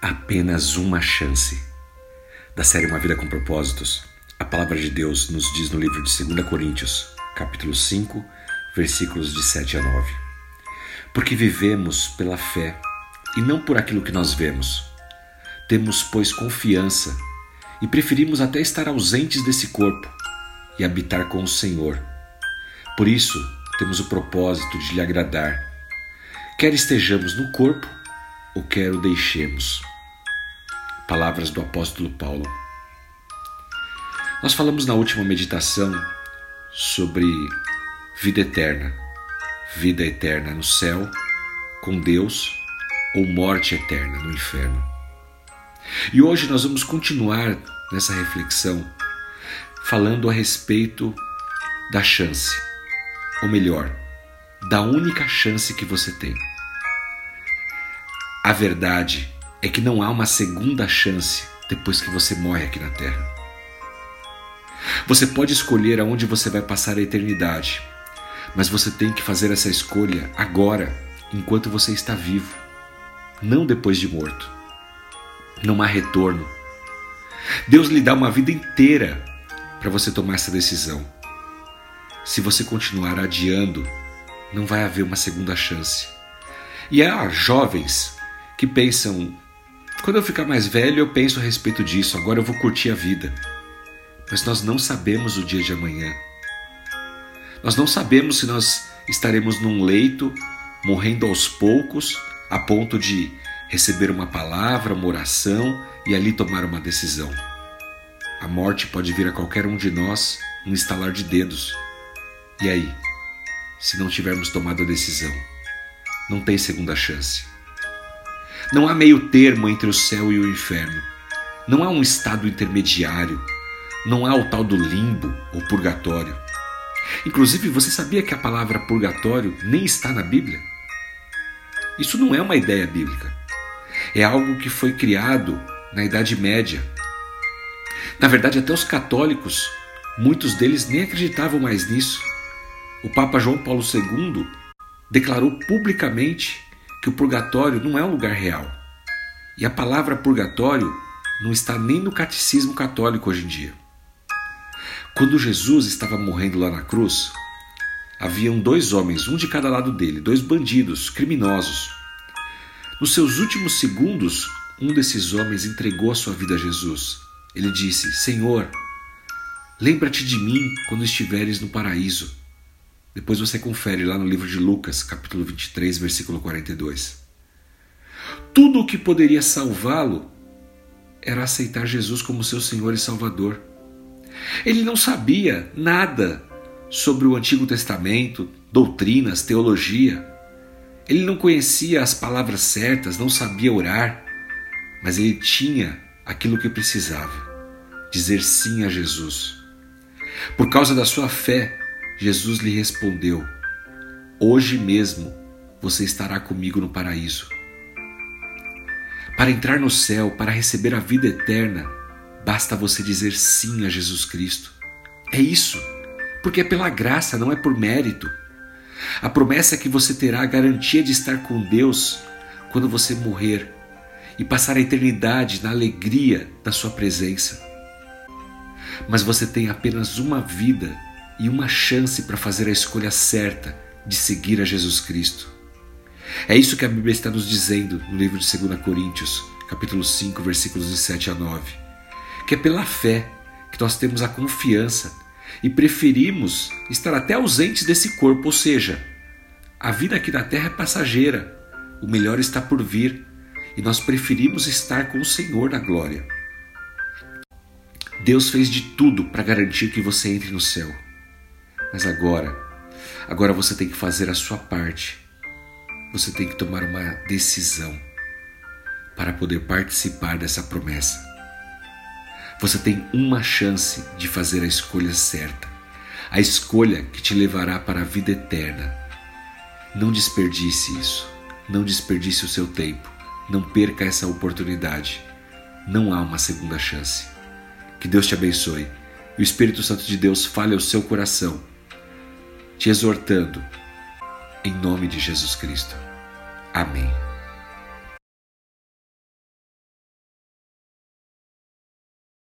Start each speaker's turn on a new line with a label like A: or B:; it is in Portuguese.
A: apenas uma chance. Da série Uma Vida com Propósitos, a palavra de Deus nos diz no livro de 2 Coríntios, capítulo 5, versículos de 7 a 9. Porque vivemos pela fé e não por aquilo que nós vemos. Temos, pois, confiança e preferimos até estar ausentes desse corpo e habitar com o Senhor. Por isso, temos o propósito de lhe agradar, quer estejamos no corpo o deixemos. Palavras do apóstolo Paulo. Nós falamos na última meditação sobre vida eterna, vida eterna no céu, com Deus, ou morte eterna no inferno. E hoje nós vamos continuar nessa reflexão falando a respeito da chance, ou melhor, da única chance que você tem. A verdade é que não há uma segunda chance depois que você morre aqui na Terra. Você pode escolher aonde você vai passar a eternidade, mas você tem que fazer essa escolha agora, enquanto você está vivo, não depois de morto. Não há retorno. Deus lhe dá uma vida inteira para você tomar essa decisão. Se você continuar adiando, não vai haver uma segunda chance. E há jovens que pensam: quando eu ficar mais velho, eu penso a respeito disso, agora eu vou curtir a vida. Mas nós não sabemos o dia de amanhã. Nós não sabemos se nós estaremos num leito, morrendo aos poucos, a ponto de receber uma palavra, uma oração e ali tomar uma decisão. A morte pode vir a qualquer um de nós num estalar de dedos. E aí, se não tivermos tomado a decisão? Não tem segunda chance. Não há meio termo entre o céu e o inferno. Não há um estado intermediário. Não há o tal do limbo ou purgatório. Inclusive, você sabia que a palavra purgatório nem está na Bíblia? Isso não é uma ideia bíblica. É algo que foi criado na Idade Média. Na verdade, até os católicos, muitos deles nem acreditavam mais nisso. O Papa João Paulo II declarou publicamente que o purgatório não é um lugar real. E a palavra purgatório não está nem no catecismo católico hoje em dia. Quando Jesus estava morrendo lá na cruz, haviam dois homens, um de cada lado dele, dois bandidos, criminosos. Nos seus últimos segundos, um desses homens entregou a sua vida a Jesus. Ele disse: Senhor, lembra-te de mim quando estiveres no paraíso. Depois você confere lá no livro de Lucas, capítulo 23, versículo 42. Tudo o que poderia salvá-lo era aceitar Jesus como seu Senhor e Salvador. Ele não sabia nada sobre o Antigo Testamento, doutrinas, teologia. Ele não conhecia as palavras certas, não sabia orar, mas ele tinha aquilo que precisava: dizer sim a Jesus. Por causa da sua fé, Jesus lhe respondeu: Hoje mesmo você estará comigo no paraíso. Para entrar no céu, para receber a vida eterna, basta você dizer sim a Jesus Cristo. É isso, porque é pela graça, não é por mérito. A promessa é que você terá a garantia de estar com Deus quando você morrer e passar a eternidade na alegria da sua presença. Mas você tem apenas uma vida e uma chance para fazer a escolha certa de seguir a Jesus Cristo. É isso que a Bíblia está nos dizendo no livro de 2 Coríntios, capítulo 5, versículos de 7 a 9, que é pela fé que nós temos a confiança e preferimos estar até ausentes desse corpo, ou seja, a vida aqui na terra é passageira, o melhor está por vir e nós preferimos estar com o Senhor na glória. Deus fez de tudo para garantir que você entre no céu. Mas agora, agora você tem que fazer a sua parte. Você tem que tomar uma decisão para poder participar dessa promessa. Você tem uma chance de fazer a escolha certa, a escolha que te levará para a vida eterna. Não desperdice isso, não desperdice o seu tempo, não perca essa oportunidade. Não há uma segunda chance. Que Deus te abençoe e o Espírito Santo de Deus fale ao seu coração te exortando, em nome de Jesus Cristo. Amém.